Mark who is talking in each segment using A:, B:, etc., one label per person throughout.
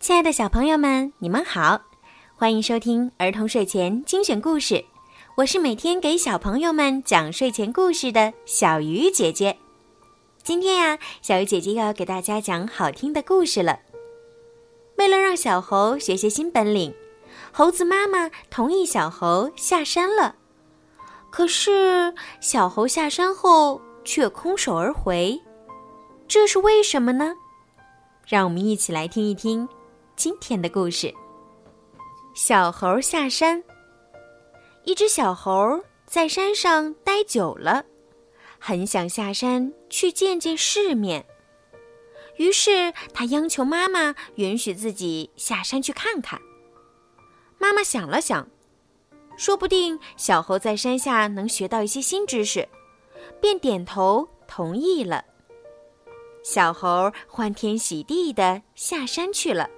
A: 亲爱的小朋友们，你们好，欢迎收听儿童睡前精选故事。我是每天给小朋友们讲睡前故事的小鱼姐姐。今天呀，小鱼姐姐要给大家讲好听的故事了。为了让小猴学些新本领，猴子妈妈同意小猴下山了。可是小猴下山后却空手而回，这是为什么呢？让我们一起来听一听今天的故事。小猴下山。一只小猴在山上待久了，很想下山去见见世面。于是他央求妈妈允许自己下山去看看。妈妈想了想，说不定小猴在山下能学到一些新知识，便点头同意了。小猴欢天喜地的下山去了。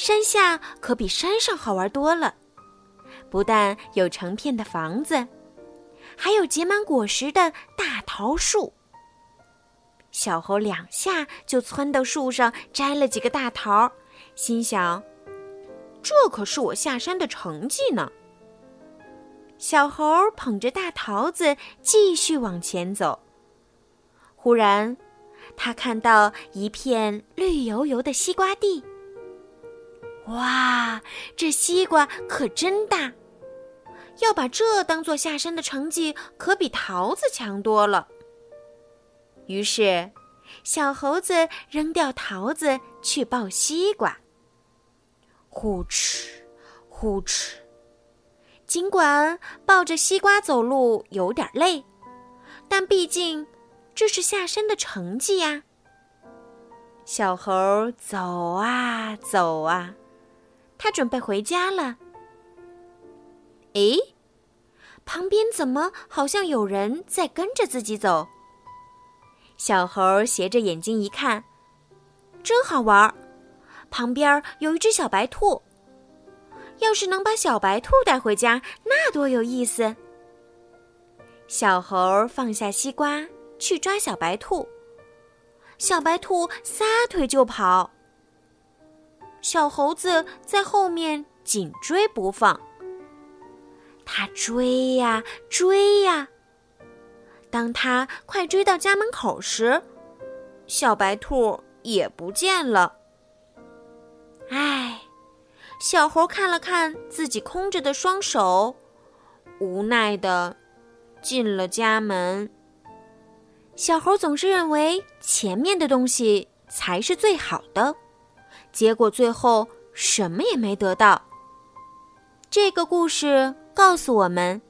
A: 山下可比山上好玩多了。不但有成片的房子，还有结满果实的大桃树。小猴两下就窜到树上摘了几个大桃，心想：“这可是我下山的成绩呢。”小猴捧着大桃子继续往前走。忽然，他看到一片绿油油的西瓜地。哇，这西瓜可真大！要把这当做下山的成绩，可比桃子强多了。于是，小猴子扔掉桃子去抱西瓜。呼哧，呼哧。尽管抱着西瓜走路有点累，但毕竟这是下山的成绩呀。小猴走啊走啊。他准备回家了。诶，旁边怎么好像有人在跟着自己走？小猴斜着眼睛一看，真好玩儿。旁边有一只小白兔。要是能把小白兔带回家，那多有意思！小猴放下西瓜去抓小白兔，小白兔撒腿就跑。小猴子在后面紧追不放。他追呀追呀，当他快追到家门口时，小白兔也不见了。唉，小猴看了看自己空着的双手，无奈的进了家门。小猴总是认为前面的东西才是最好的。结果最后什么也没得到。这个故事告诉我们，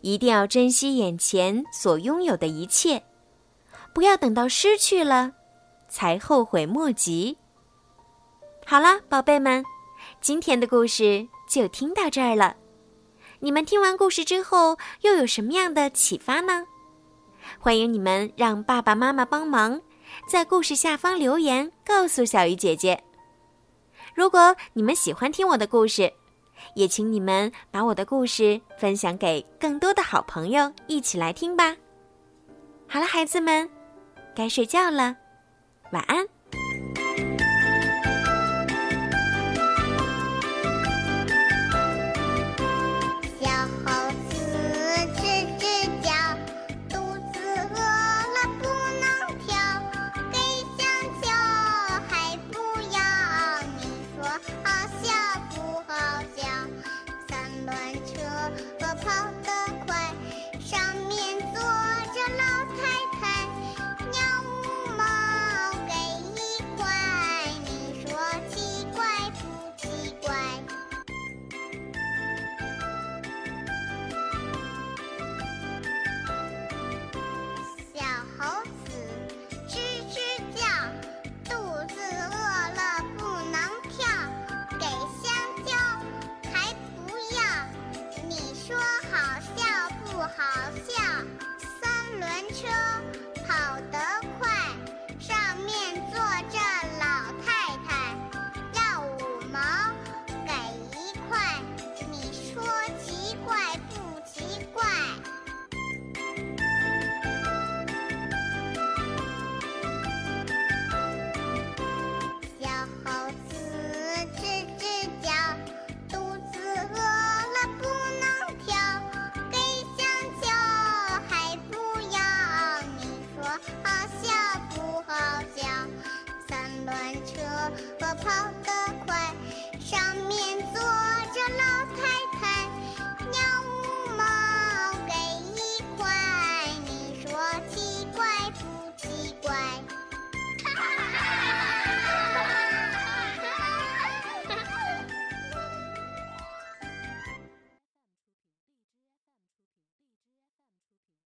A: 一定要珍惜眼前所拥有的一切，不要等到失去了，才后悔莫及。好了，宝贝们，今天的故事就听到这儿了。你们听完故事之后，又有什么样的启发呢？欢迎你们让爸爸妈妈帮忙，在故事下方留言告诉小鱼姐姐。如果你们喜欢听我的故事，也请你们把我的故事分享给更多的好朋友一起来听吧。好了，孩子们，该睡觉了，晚安。
B: 好。